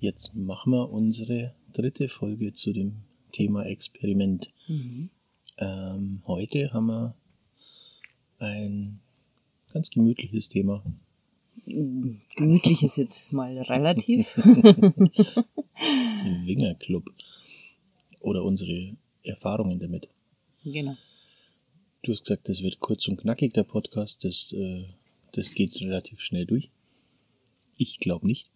Jetzt machen wir unsere dritte Folge zu dem Thema Experiment. Mhm. Ähm, heute haben wir ein ganz gemütliches Thema. Gemütlich ist jetzt mal relativ. Swingerclub. Oder unsere Erfahrungen damit. genau. Du hast gesagt, das wird kurz und knackig, der Podcast. Das, äh, das geht relativ schnell durch. Ich glaube nicht.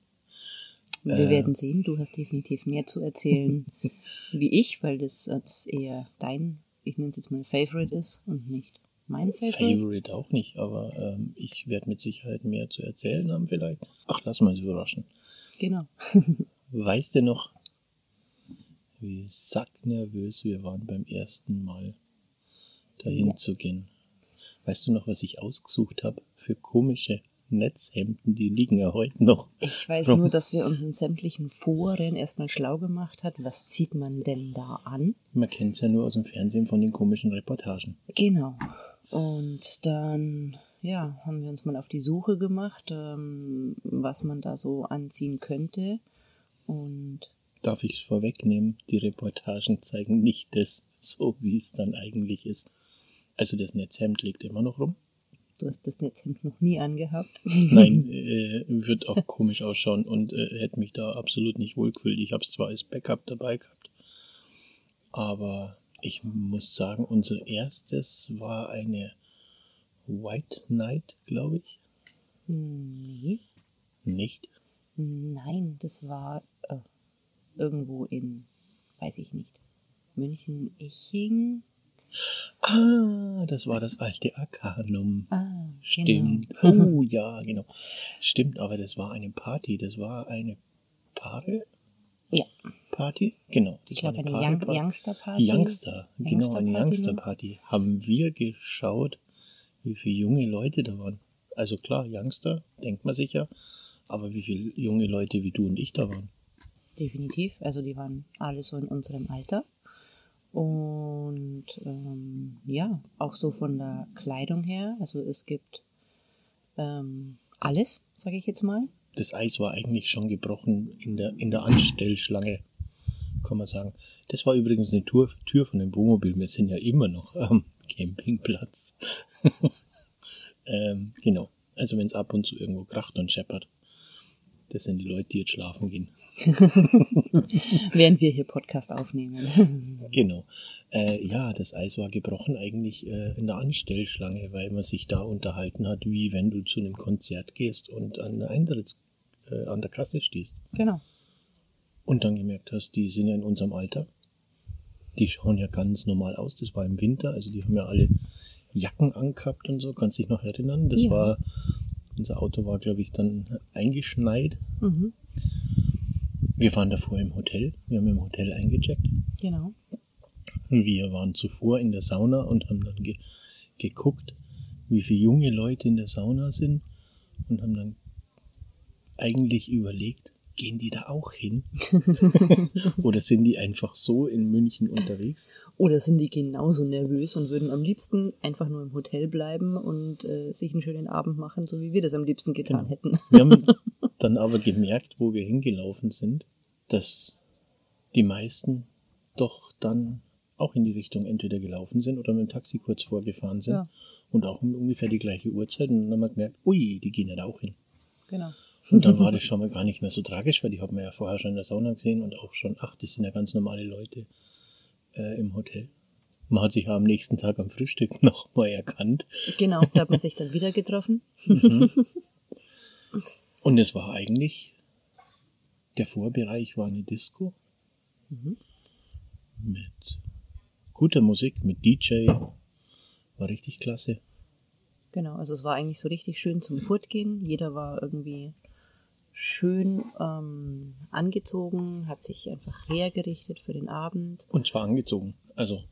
Wir Äh. werden sehen. Du hast definitiv mehr zu erzählen wie ich, weil das jetzt eher dein, ich nenne es jetzt mal Favorite ist und nicht mein Favorite. Favorite auch nicht, aber ähm, ich werde mit Sicherheit mehr zu erzählen haben vielleicht. Ach, lass mal überraschen. Genau. Weißt du noch, wie sacknervös wir waren beim ersten Mal dahin Ja. zu gehen? Weißt du noch, was ich ausgesucht habe für komische Netzhemden? Die liegen ja heute noch. Ich weiß nur, dass wir uns in sämtlichen Foren erstmal schlau gemacht hat. Was zieht man denn da an? Man kennt es ja nur aus dem Fernsehen von den komischen Reportagen. Genau. Und dann, ja, haben wir uns mal auf die Suche gemacht, ähm, was man da so anziehen könnte. Und Darf ich es vorwegnehmen? Die Reportagen zeigen nicht das so, wie es dann eigentlich ist. Also das Netzhemd liegt immer noch rum. Du hast das Netzhemd noch nie angehabt. Nein, äh, wird auch komisch ausschauen und äh, hätte mich da absolut nicht wohlgefühlt. Ich habe es zwar als Backup dabei gehabt, aber ich muss sagen, unser erstes war eine White Knight, glaube ich. nee. Nicht? Nein, das war äh, irgendwo in, weiß ich nicht, München, Iching. Ah, das war das alte Arcanum. Ah, Stimmt. Genau. Oh ja, genau. Stimmt, aber das war eine Party. Das war eine Paare? Ja, Party? Genau. ich glaube eine Paare- Young, Party. Youngster-Party. Youngster, genau, eine Youngster-Party, ne? Youngster-Party. Haben wir geschaut, wie viele junge Leute da waren. Also klar, Youngster, denkt man sich ja, aber wie viele junge Leute wie du und ich da waren. Definitiv. Also die waren alle so in unserem Alter. Und ähm, ja, auch so von der Kleidung her. Also es gibt ähm, alles, sage ich jetzt mal. Das Eis war eigentlich schon gebrochen in der, in der Anstellschlange, kann man sagen. Das war übrigens eine Tour, Tür von dem Wohnmobil. Wir sind ja immer noch am Campingplatz. ähm, genau. Also wenn es ab und zu irgendwo kracht und scheppert, das sind die Leute, die jetzt schlafen gehen. Während wir hier Podcast aufnehmen. Genau. Äh, ja, das Eis war gebrochen eigentlich äh, in der Anstellschlange, weil man sich da unterhalten hat, wie wenn du zu einem Konzert gehst und an der Eintritts, äh, an der Kasse stehst. genau. Und dann gemerkt hast, die sind ja in unserem Alter. Die schauen ja ganz normal aus. Das war im Winter, also die haben ja alle Jacken angehabt und so. Kannst dich noch erinnern? Das Ja. war, unser Auto war, glaube ich, dann eingeschneit. Mhm. Wir waren davor im Hotel. Wir haben im Hotel eingecheckt. Genau. Wir waren zuvor in der Sauna und haben dann ge geguckt, wie viele junge Leute in der Sauna sind und haben dann eigentlich überlegt, gehen die da auch hin? Oder sind die einfach so in München unterwegs? Oder sind die genauso nervös und würden am liebsten einfach nur im Hotel bleiben und äh, sich einen schönen Abend machen, so wie wir das am liebsten getan Genau. hätten. Wir haben dann aber gemerkt, wo wir hingelaufen sind, dass die meisten doch dann auch in die Richtung entweder gelaufen sind oder mit dem Taxi kurz vorgefahren sind Ja. und auch um ungefähr die gleiche Uhrzeit. Und dann haben wir gemerkt, ui, die gehen ja da auch hin. Genau. Und dann war das schon mal gar nicht mehr so tragisch, weil die haben wir ja vorher schon in der Sauna gesehen und auch schon, ach, das sind ja ganz normale Leute äh, im Hotel. Man hat sich ja am nächsten Tag am Frühstück nochmal erkannt. Genau, da hat man sich dann wieder getroffen. Und es war eigentlich, der Vorbereich war eine Disco Mhm. mit guter Musik, mit DJ. War richtig klasse. Genau, also es war eigentlich so richtig schön zum Fortgehen. Jeder war irgendwie schön ähm, angezogen, hat sich einfach hergerichtet für den Abend. Und zwar angezogen. Also.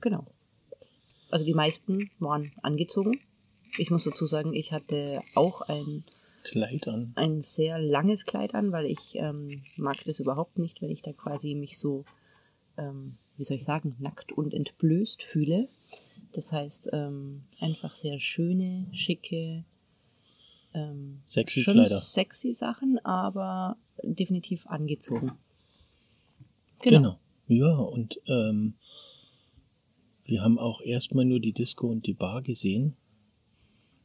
Genau. Also die meisten waren angezogen. Ich muss dazu sagen, ich hatte auch ein Kleid an. Ein sehr langes Kleid an, weil ich ähm, mag das überhaupt nicht, wenn ich da quasi mich so, ähm, wie soll ich sagen, nackt und entblößt fühle. Das heißt, ähm, einfach sehr schöne, schicke, ähm, sexy schon Kleider. sexy Sachen, aber definitiv angezogen. Genau. genau. Ja, und ähm, wir haben auch erstmal nur die Disco und die Bar gesehen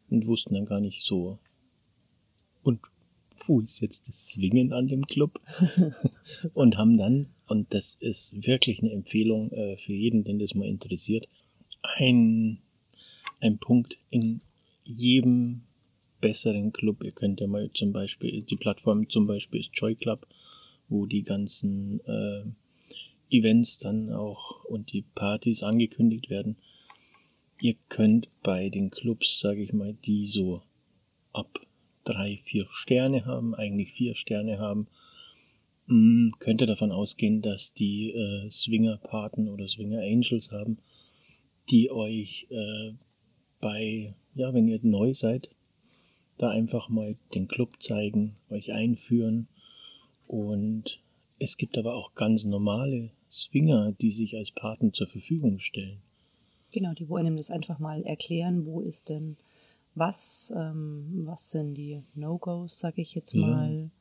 und wussten dann gar nicht so. Und wo ist jetzt das Swingen an dem Club? und haben dann, und das ist wirklich eine Empfehlung äh, für jeden, den das mal interessiert, ein, ein Punkt in jedem besseren Club. Ihr könnt ja mal zum Beispiel, die Plattform zum Beispiel ist Joy Club, wo die ganzen äh, Events dann auch und die Partys angekündigt werden. Ihr könnt bei den Clubs, sage ich mal, die so ab drei, vier Sterne haben, eigentlich vier Sterne haben, mh, mm, könnt ihr davon ausgehen, dass die äh, Swinger-Paten oder Swinger-Angels haben, die euch äh, bei, ja, wenn ihr neu seid, da einfach mal den Club zeigen, euch einführen. Und es gibt aber auch ganz normale Swinger, die sich als Paten zur Verfügung stellen. Genau, die wollen ihm das einfach mal erklären, wo ist denn was, ähm, was sind die No-Gos, sage ich jetzt mal,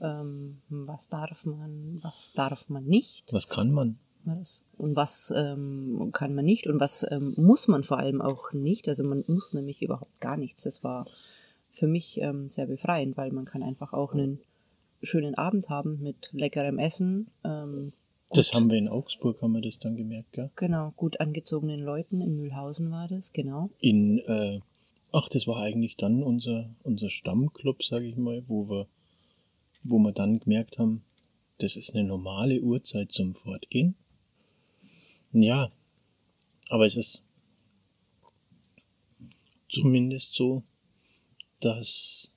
ja. ähm, was darf man, was darf man nicht. Was kann man? Was, und was ähm, kann man nicht und was ähm, muss man vor allem auch nicht. Also man muss nämlich überhaupt gar nichts. Das war für mich ähm, sehr befreiend, weil man kann einfach auch einen schönen Abend haben mit leckerem Essen. Ähm, das haben wir in Augsburg, haben wir das dann gemerkt, gell? Genau, gut angezogenen Leuten, in Mühlhausen war das, genau. In, äh, ach, das war eigentlich dann unser, unser Stammclub, sage ich mal, wo wir, wo wir dann gemerkt haben, das ist eine normale Uhrzeit zum Fortgehen. Ja, aber es ist zumindest so, dass,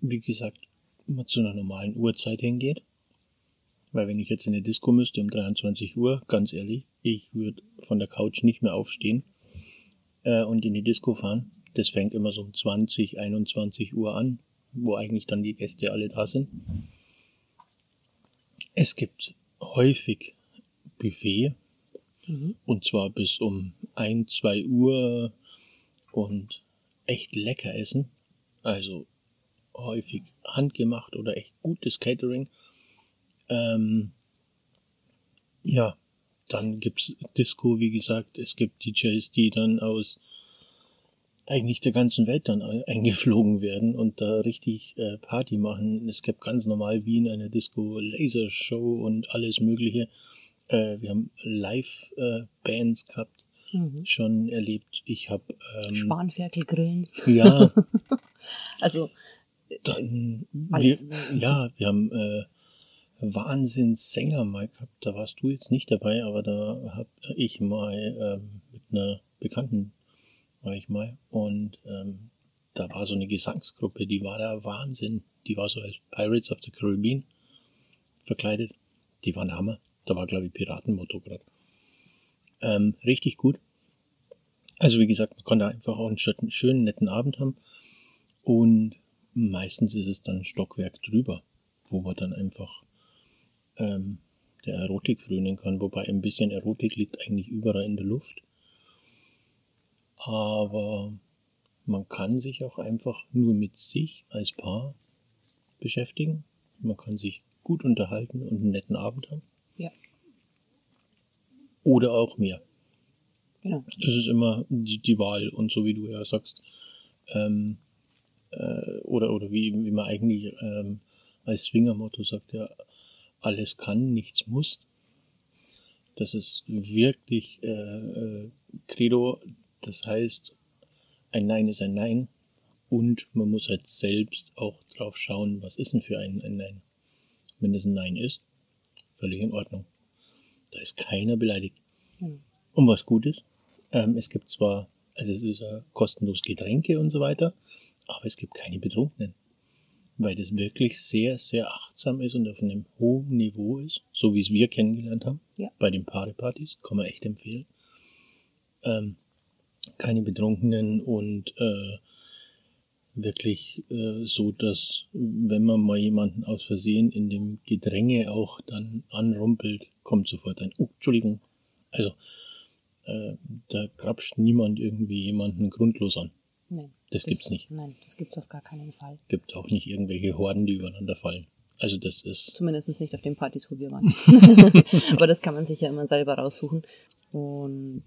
wie gesagt, man zu einer normalen Uhrzeit hingeht. Weil wenn ich jetzt in eine Disco müsste um 23 Uhr, ganz ehrlich, ich würde von der Couch nicht mehr aufstehen äh, und in die Disco fahren. Das fängt immer so um 20, 21 Uhr an, wo eigentlich dann die Gäste alle da sind. Es gibt häufig Buffet, mhm. und zwar bis um 1, 2 Uhr und echt lecker essen. Also häufig handgemacht oder echt gutes Catering. Ähm, ja, dann gibt's Disco, wie gesagt. Es gibt DJs, die dann aus eigentlich der ganzen Welt dann eingeflogen werden und da richtig äh, Party machen. Es gibt ganz normal wie in einer Disco Lasershow und alles Mögliche. Äh, wir haben Live-Bands äh, gehabt mhm. schon erlebt. Ich habe ähm, Spanferkelgrillen. Ja. also dann wir, ja, wir haben äh, Wahnsinnssänger mal gehabt. Da warst du jetzt nicht dabei, aber da habe ich mal ähm, mit einer Bekannten war ich mal und ähm, da war so eine Gesangsgruppe, die war der Wahnsinn. Die war so als Pirates of the Caribbean verkleidet. Die waren Hammer. Da war, glaube ich, Piratenmotto gerade. Ähm, richtig gut. Also wie gesagt, man konnte einfach auch einen schönen, netten Abend haben. Und meistens ist es dann ein Stockwerk drüber, wo man dann einfach ähm, der Erotik frönen kann. Wobei ein bisschen Erotik liegt eigentlich überall in der Luft. Aber man kann sich auch einfach nur mit sich als Paar beschäftigen. Man kann sich gut unterhalten und einen netten Abend haben. Ja. Oder auch mehr. Genau. Das ist immer die, die Wahl und so wie du ja sagst, ähm, äh, oder, oder wie, wie man eigentlich ähm, als Swingermotto sagt, ja, alles kann, nichts muss. Das ist wirklich äh, äh, Credo, das heißt, ein Nein ist ein Nein und man muss halt selbst auch drauf schauen, was ist denn für ein, ein Nein. Wenn es ein Nein ist, völlig in Ordnung. Da ist keiner beleidigt. Mhm. Und was gut ist, ähm, es gibt zwar, also es ist ja kostenlos Getränke und so weiter, aber es gibt keine Betrunkenen. weil das wirklich sehr, sehr achtsam ist und auf einem hohen Niveau ist, so wie es wir kennengelernt haben. Ja. Bei den Paare-Partys, kann man echt empfehlen. Ähm, keine Betrunkenen und äh, wirklich äh, so, dass wenn man mal jemanden aus Versehen in dem Gedränge auch dann anrumpelt, kommt sofort ein, oh, Entschuldigung. Also äh, da grapscht niemand irgendwie jemanden grundlos an. Nein. Das gibt's nicht. Nein, das gibt's auf gar keinen Fall. Gibt auch nicht irgendwelche Horden, die übereinander fallen. Also das ist Zumindest nicht auf den Partys, wo wir waren. Aber das kann man sich ja immer selber raussuchen. Und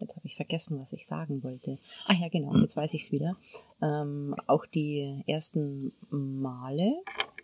jetzt habe ich vergessen, was ich sagen wollte. Ah ja, genau, jetzt weiß ich's wieder. Ähm, auch die ersten Male,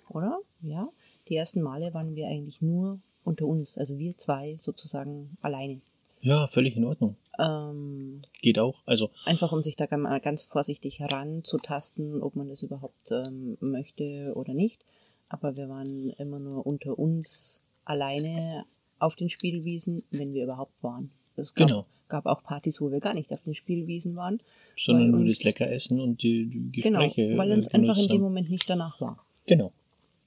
oder? Ja, die ersten Male waren wir eigentlich nur unter uns. Also wir zwei sozusagen alleine. Ja völlig in Ordnung. Ähm, Geht auch. Also Einfach um sich da mal ganz vorsichtig heranzutasten, ob man das überhaupt ähm, möchte oder nicht. Aber wir waren immer nur unter uns alleine auf den Spielwiesen, wenn wir überhaupt waren. Es gab, Genau. gab auch Partys, wo wir gar nicht auf den Spielwiesen waren. sondern nur das Leckeressen und die, die Genau, Gespräche. weil äh, uns einfach in dem. Moment nicht danach war. Genau.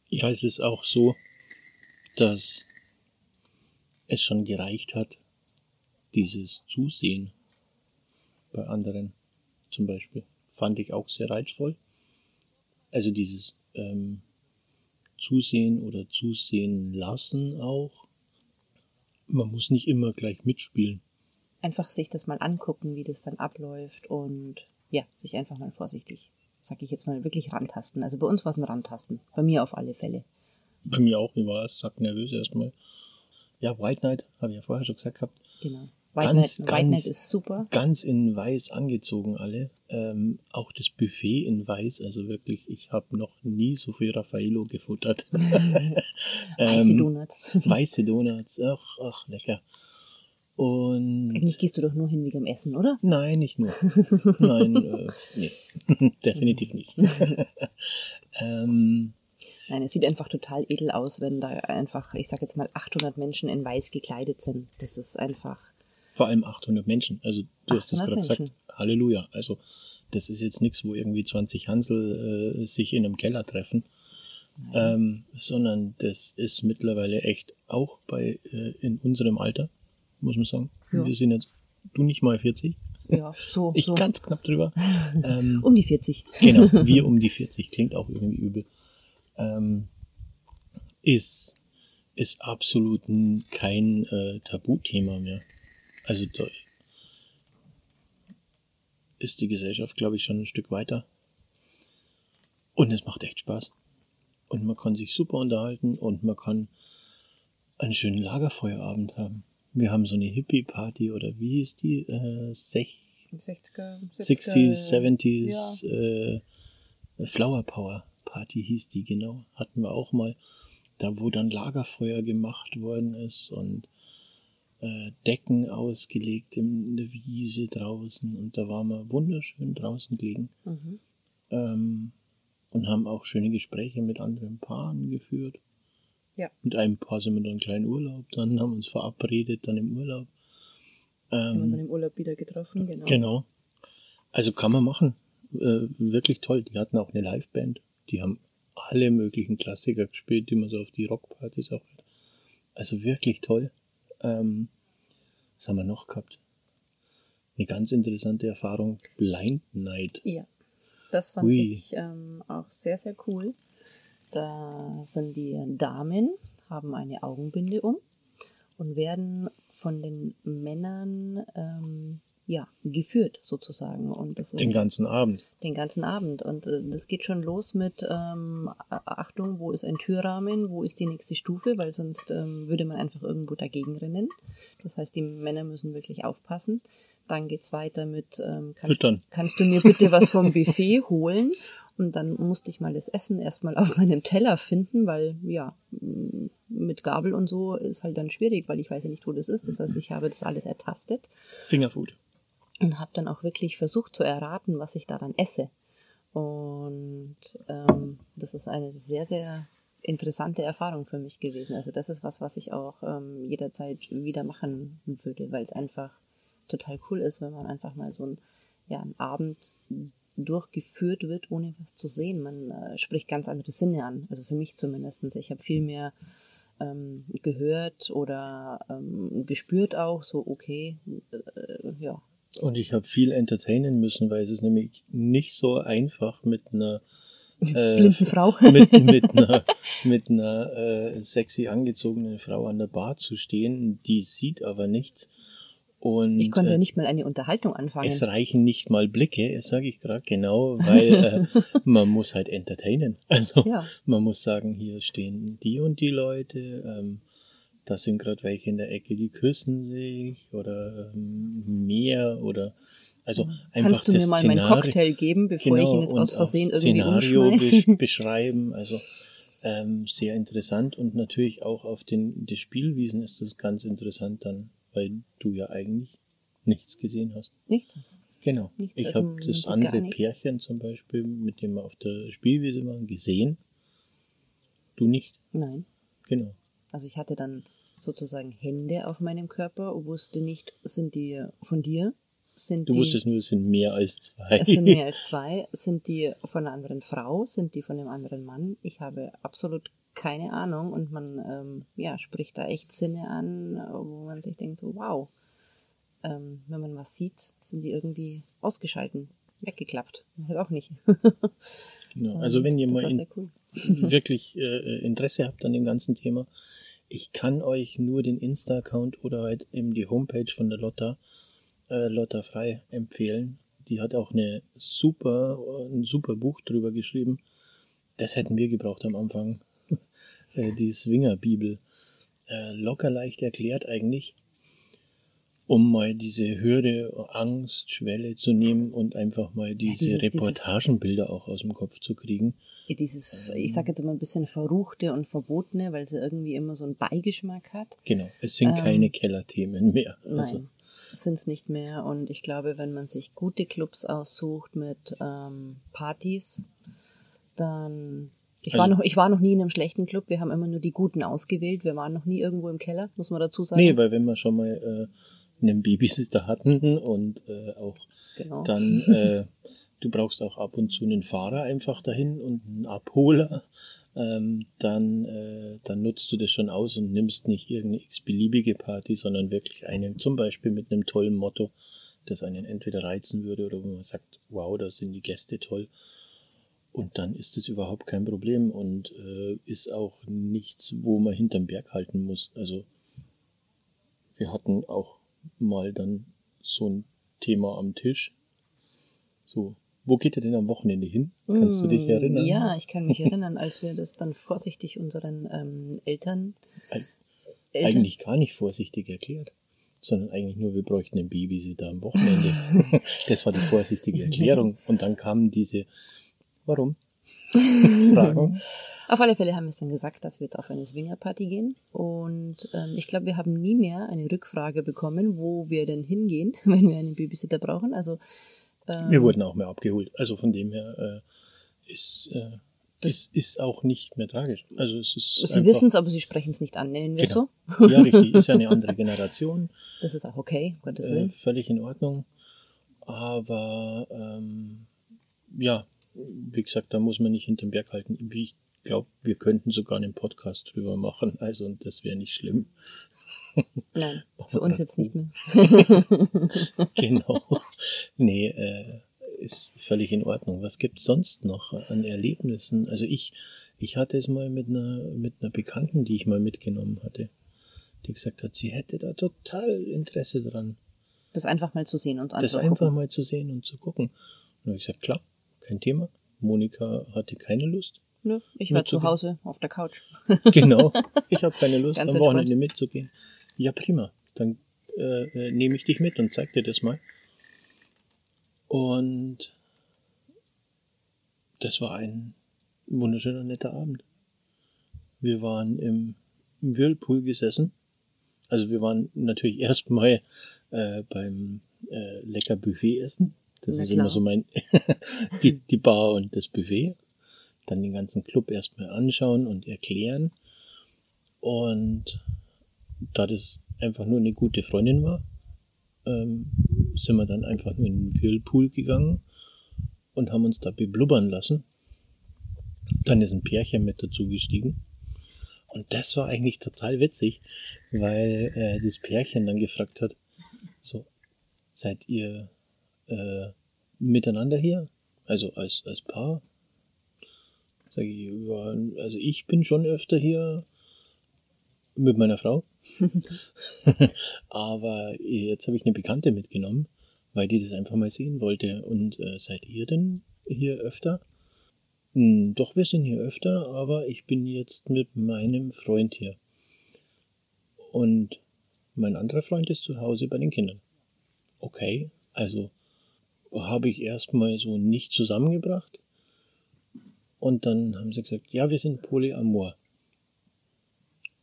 Ja, es ist auch so, dass es schon gereicht hat, dieses Zusehen bei anderen zum Beispiel, fand ich auch sehr reizvoll. Also dieses ähm, Zusehen oder Zusehen lassen auch. Man muss nicht immer gleich mitspielen. Einfach sich das mal angucken, wie das dann abläuft und ja, sich einfach mal vorsichtig, sag ich jetzt mal, wirklich rantasten. Also bei uns war es ein Rantasten. Bei mir auf alle Fälle. Bei mir auch, ich war sacknervös erstmal. Ja, White Knight, habe ich ja vorher schon gesagt gehabt. Genau. Ganz, Knight, White ganz- ist super. ganz in weiß angezogen alle. Ähm, auch das Buffet in weiß, also wirklich, ich habe noch nie so viel Raffaello gefuttert. Weiße Ähm, Donuts. Weiße Donuts, ach, ach, lecker. Und Eigentlich gehst du doch nur hin wegen dem Essen, oder? nein, nicht nur. Nein, äh, nee, definitiv nicht. ähm, Nein, es sieht einfach total edel aus, wenn da einfach, ich sag jetzt mal, 800 Menschen in weiß gekleidet sind. Das ist einfach, vor allem 800 Menschen. Also du hast es 800 gerade gesagt. Halleluja. Also das ist jetzt nichts, wo irgendwie 20 Hansel äh, sich in einem Keller treffen. Ähm, sondern das ist mittlerweile echt auch bei äh, in unserem Alter, muss man sagen. Ja. Wir sind jetzt, du nicht mal 40, ja, so, ich so ganz knapp drüber. ähm, um die 40. genau, wir um die 40, klingt auch irgendwie übel. Ähm, ist, ist absolut kein äh, Tabuthema mehr. Also da ist die Gesellschaft, glaube ich, schon ein Stück weiter. Und es macht echt Spaß. Und man kann sich super unterhalten und man kann einen schönen Lagerfeuerabend haben. Wir haben so eine Hippie-Party oder wie hieß die? Äh, sech 60er, 60s, 70s, äh, Flower Power Party hieß die, genau. Hatten wir auch mal. Da, wo dann Lagerfeuer gemacht worden ist und äh, Decken ausgelegt in der Wiese draußen. Und da waren wir wunderschön draußen gelegen. Mhm. Ähm, und haben auch schöne Gespräche mit anderen Paaren geführt. Ja. Mit einem Paar sind wir dann einen kleinen Urlaub, dann haben wir uns verabredet, dann im Urlaub. Haben wir Ähm, dann im Urlaub wieder getroffen, genau. Genau. Also kann man machen. Äh, wirklich toll. Die hatten auch eine Liveband. Die haben alle möglichen Klassiker gespielt, die man so auf die Rockpartys auch hört. Also wirklich toll. Ähm, was haben wir noch gehabt? Eine ganz interessante Erfahrung. Blind Night. Ja, das fand Ui. ich ähm, auch sehr, sehr cool. Da sind die Damen, haben eine Augenbinde um und werden von den Männern ähm, ja, geführt sozusagen. Und das ist Den ganzen Abend. den ganzen Abend. Und äh, das geht schon los mit ähm, Achtung, wo ist ein Türrahmen, wo ist die nächste Stufe, weil sonst ähm, würde man einfach irgendwo dagegen rennen. Das heißt, die Männer müssen wirklich aufpassen. Dann geht's weiter mit ähm, kannst, Füttern. kannst du mir bitte was vom Buffet holen? Und dann musste ich mal das Essen erstmal auf meinem Teller finden, weil ja, m, mit Gabel und so ist halt dann schwierig, weil ich weiß ja nicht, wo das ist. Das heißt, ich habe das alles ertastet Fingerfood. Und habe dann auch wirklich versucht zu erraten, was ich daran esse. Und ähm, das ist eine sehr, sehr interessante Erfahrung für mich gewesen. Also das ist was, was ich auch ähm, jederzeit wieder machen würde, weil es einfach total cool ist, wenn man einfach mal so einen, ja, einen Abend durchgeführt wird, ohne was zu sehen. Man äh, spricht ganz andere Sinne an. Also für mich zumindest. Ich habe viel mehr ähm, gehört oder ähm, gespürt auch, so okay, äh, ja. Und ich habe viel entertainen müssen, weil es ist nämlich nicht so einfach mit einer äh, blinden Frau. mit, mit einer, mit einer äh, sexy angezogenen Frau an der Bar zu stehen, die sieht aber nichts. Und, ich konnte äh, nicht mal eine Unterhaltung anfangen. Es reichen nicht mal Blicke, das sage ich gerade genau, weil äh, man muss halt entertainen. Also ja. man muss sagen, hier stehen die und die Leute, ähm, da sind gerade welche in der Ecke, die küssen sich oder ähm, mehr oder also mhm. einfach Kannst du mir mal Szenario, meinen Cocktail geben, bevor genau, ich ihn jetzt aus Versehen irgendwie Szenario umschmeiße? beschreiben, also ähm, sehr interessant und natürlich auch auf den die Spielwiesen ist das ganz interessant dann, weil du ja eigentlich nichts gesehen hast. Nichts. Genau. Nichts, ich also habe das andere Pärchen zum Beispiel, mit dem wir auf der Spielwiese waren, gesehen. Du nicht? Nein. Genau. Also ich hatte dann sozusagen Hände auf meinem Körper, wusste nicht, sind die von dir sind du die, wusstest nur, es sind mehr als zwei. Es sind mehr als zwei. Sind die von einer anderen Frau? Sind die von einem anderen Mann? Ich habe absolut keine Ahnung und man ähm, ja, spricht da echt Sinne an, wo man sich denkt, so wow. Ähm, wenn man was sieht, sind die irgendwie ausgeschalten, weggeklappt. Halt auch nicht. genau. Also wenn ihr mal cool. wirklich äh, Interesse habt an dem ganzen Thema, ich kann euch nur den Insta-Account oder halt eben die Homepage von der Lotta äh, Lotta Frei empfehlen. Die hat auch eine super, ein super Buch drüber geschrieben. Das hätten wir gebraucht am Anfang. Äh, die Swinger-Bibel. Äh, locker leicht erklärt eigentlich, um mal diese Hürde, Angst, Schwelle zu nehmen und einfach mal diese ja, dieses, Reportagenbilder dieses, auch aus dem Kopf zu kriegen. Dieses, ich sage jetzt immer ein bisschen verruchte und verbotene, weil sie irgendwie immer so einen Beigeschmack hat. Genau, es sind ähm, keine Kellerthemen mehr. Also. Nein sind es nicht mehr. Und ich glaube, wenn man sich gute Clubs aussucht mit ähm, Partys, dann. Ich, also, war noch, ich war noch nie in einem schlechten Club. Wir haben immer nur die guten ausgewählt. Wir waren noch nie irgendwo im Keller, muss man dazu sagen. Nee, weil wenn wir schon mal äh, einen Babysitter hatten und äh, auch genau. dann, äh, du brauchst auch ab und zu einen Fahrer einfach dahin und einen Abholer ähm, dann, äh, dann nutzt du das schon aus und nimmst nicht irgendeine x-beliebige Party, sondern wirklich eine, zum Beispiel mit einem tollen Motto, das einen entweder reizen würde oder wo man sagt, wow, da sind die Gäste toll. Und dann ist es überhaupt kein Problem und äh, ist auch nichts, wo man hinterm Berg halten muss. Also wir hatten auch mal dann so ein Thema am Tisch. So, wo geht ihr denn am Wochenende hin? Kannst du dich mm, erinnern? Ja, ich kann mich erinnern, als wir das dann vorsichtig unseren ähm, Eltern, Eltern. Eigentlich gar nicht vorsichtig erklärt, sondern eigentlich nur, wir bräuchten einen Babysitter am Wochenende. das war die vorsichtige Erklärung. Und dann kamen diese, warum? Fragen. Auf alle Fälle haben wir es dann gesagt, dass wir jetzt auf eine Swingerparty gehen. Und ähm, ich glaube, wir haben nie mehr eine Rückfrage bekommen, wo wir denn hingehen, wenn wir einen Babysitter brauchen. Also ähm, Wir wurden auch mehr abgeholt. Also von dem her äh, ist, äh, ist, ist auch nicht mehr tragisch. Also es ist Sie wissen es, aber Sie sprechen es nicht an, nennen wir genau. so? Ja, richtig. Ist ja eine andere Generation. Das ist auch okay, Gottes Willen. Äh, völlig in Ordnung. Aber ähm, ja, wie gesagt, da muss man nicht hinterm Berg halten. Ich glaube, wir könnten sogar einen Podcast drüber machen. Also und das wäre nicht schlimm. Nein, für uns jetzt nicht mehr. genau. Nee, äh, ist völlig in Ordnung. Was gibt's sonst noch an Erlebnissen? Also ich, ich hatte es mal mit einer, mit einer Bekannten, die ich mal mitgenommen hatte, die gesagt hat, sie hätte da total Interesse dran. Das einfach mal zu sehen und anzugucken. Das einfach mal zu sehen und zu gucken. Und habe ich gesagt, klar, kein Thema. Monika hatte keine Lust. Nö, ich war zu Hause auf der Couch. genau, ich habe keine Lust, Ganz am Wochenende mitzugehen. Ja, prima. Dann äh, äh, nehme ich dich mit und zeig dir das mal. Und das war ein wunderschöner, netter Abend. Wir waren im, Whirlpool gesessen. Also wir waren natürlich erstmal äh, beim äh, lecker Buffet essen. Das Na ist klar. immer so mein die, die Bar und das Buffet. Dann den ganzen Club erstmal anschauen und erklären. Und da das einfach nur eine gute Freundin war, ähm, sind wir dann einfach in den Whirlpool gegangen und haben uns da beblubbern lassen. Dann ist ein Pärchen mit dazu gestiegen. Und das war eigentlich total witzig, weil äh, das Pärchen dann gefragt hat, so, seid ihr äh, miteinander hier? Also als, als Paar? Sag ich, also ich bin schon öfter hier mit meiner Frau. Aber jetzt habe ich eine Bekannte mitgenommen, weil die das einfach mal sehen wollte. Und äh, seid ihr denn hier öfter? Hm, doch, wir sind hier öfter, aber ich bin jetzt mit meinem Freund hier. Und mein anderer Freund ist zu Hause bei den Kindern. Okay, also habe ich erstmal so nicht zusammengebracht. Und dann haben sie gesagt, ja, wir sind Polyamor.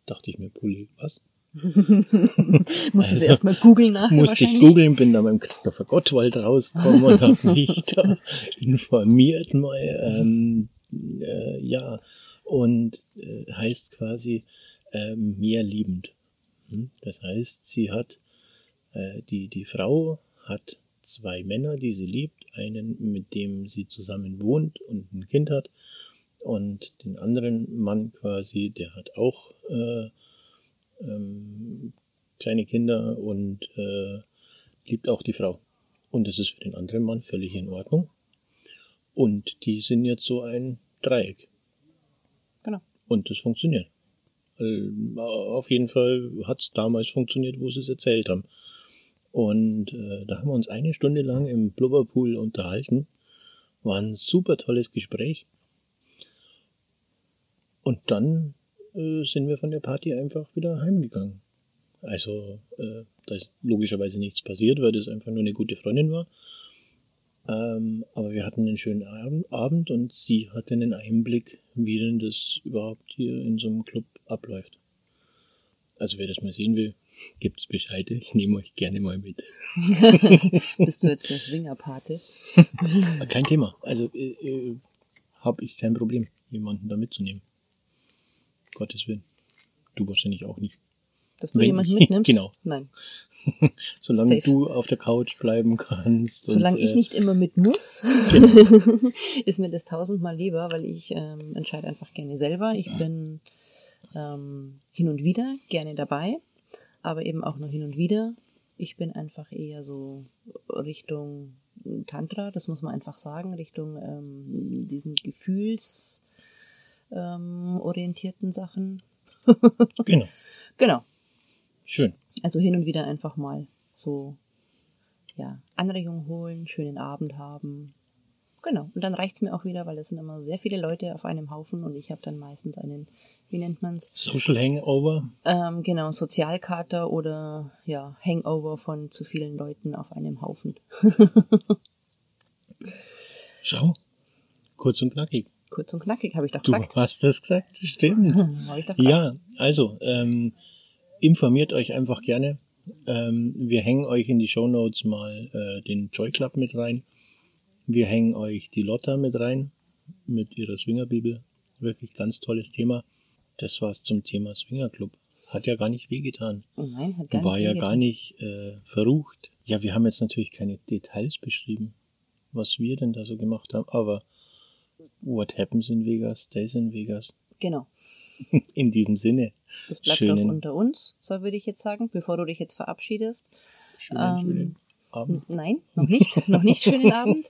Dachte ich mir, Poly, was? Musste also, sie erstmal googeln nachher Musste ich googeln, bin da beim Christopher Gottwald rausgekommen und habe mich da informiert mal. Ähm, äh, ja, und äh, heißt quasi äh, mehr liebend. Hm? Das heißt, sie hat, äh, die, die Frau hat zwei Männer, die sie liebt, einen, mit dem sie zusammen wohnt und ein Kind hat, und den anderen Mann quasi, der hat auch äh, ähm, kleine Kinder und äh, liebt auch die Frau. Und das ist für den anderen Mann völlig in Ordnung. Und die sind jetzt so ein Dreieck. Genau. Und das funktioniert. Äh, auf jeden Fall hat es damals funktioniert, wo sie es erzählt haben. Und äh, da haben wir uns eine Stunde lang im Blubberpool unterhalten. War ein super tolles Gespräch. Und dann äh, sind wir von der Party einfach wieder heimgegangen. Also, äh, da ist logischerweise nichts passiert, weil das einfach nur eine gute Freundin war. Ähm, aber wir hatten einen schönen Abend und sie hatte einen Einblick, wie denn das überhaupt hier in so einem Club abläuft. Also wer das mal sehen will, gibt es Bescheid. Ich nehme euch gerne mal mit. Bist du jetzt der Swingerpate? Kein Thema. Also äh, äh, habe ich kein Problem, jemanden da mitzunehmen. Gottes Willen. Du wahrscheinlich auch nicht. Dass du Wenn jemanden mitnimmst? Genau. Nein. Solange Safe. du auf der Couch bleiben kannst. Solange und, ich äh, nicht immer mit muss, genau. ist mir das tausendmal lieber, weil ich ähm, entscheide einfach gerne selber. Ich bin ähm, hin und wieder gerne dabei, aber eben auch nur hin und wieder. Ich bin einfach eher so Richtung Tantra, das muss man einfach sagen, Richtung ähm, diesen Gefühls ähm, orientierten Sachen. genau. Genau. Schön. Also hin und wieder einfach mal so, ja, Anregungen holen, schönen Abend haben. Genau. Und dann reicht's mir auch wieder, weil es sind immer sehr viele Leute auf einem Haufen und ich habe dann meistens einen, wie nennt man's? Social Hangover. Ähm, genau, Sozialkater oder ja, Hangover von zu vielen Leuten auf einem Haufen. Schau. Kurz und knackig. Kurz und knackig, habe ich doch gesagt. Du hast das gesagt, stimmt. ich doch gesagt. Ja, also, ähm, informiert euch einfach gerne. Ähm, wir hängen euch in die Show Notes mal äh, den Joy Club mit rein. Wir hängen euch die Lotta mit rein, mit ihrer Swingerbibel. Wirklich ganz tolles Thema. Das war's zum Thema Swinger Club. Hat ja gar nicht wehgetan. Nein, hat gar War nicht ja wehgetan. gar nicht äh, verrucht. Ja, wir haben jetzt natürlich keine Details beschrieben, was wir denn da so gemacht haben, aber What happens in Vegas, stays in Vegas. Genau. In diesem Sinne. Das bleibt schönen, doch unter uns, so würde ich jetzt sagen, bevor du dich jetzt verabschiedest. Schönen, ähm, schönen Abend. Nein, noch nicht, noch nicht schönen Abend.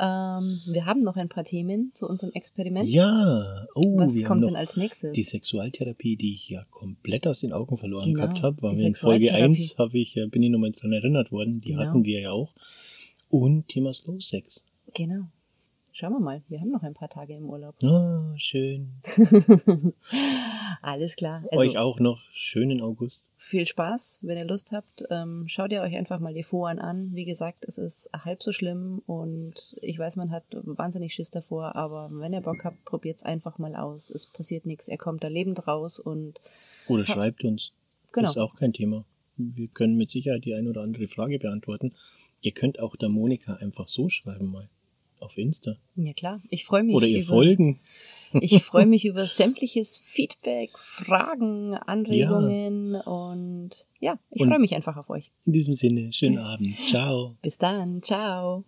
Ähm, wir haben noch ein paar Themen zu unserem Experiment. Ja, oh, was kommt denn als nächstes? Die Sexualtherapie, die ich ja komplett aus den Augen verloren genau, gehabt habe, war mir in Folge 1, habe ich, bin ich nochmal dran erinnert worden, die genau. hatten wir ja auch. Und Thema Slow Sex. Genau. Schauen wir mal, wir haben noch ein paar Tage im Urlaub. Oh, schön. Alles klar. Also, euch auch noch schönen August. Viel Spaß, wenn ihr Lust habt. Ähm, schaut ihr euch einfach mal die Foren an. Wie gesagt, es ist halb so schlimm und ich weiß, man hat wahnsinnig Schiss davor, aber wenn ihr Bock habt, probiert es einfach mal aus. Es passiert nichts. Er kommt da lebend raus und. Oder schreibt uns. Genau. Das ist auch kein Thema. Wir können mit Sicherheit die ein oder andere Frage beantworten. Ihr könnt auch der Monika einfach so schreiben mal auf Insta. Ja klar, ich freue mich. Oder ihr über, folgen. ich freue mich über sämtliches Feedback, Fragen, Anregungen ja. und ja, ich freue mich einfach auf euch. In diesem Sinne, schönen Abend. Ciao. Bis dann. Ciao.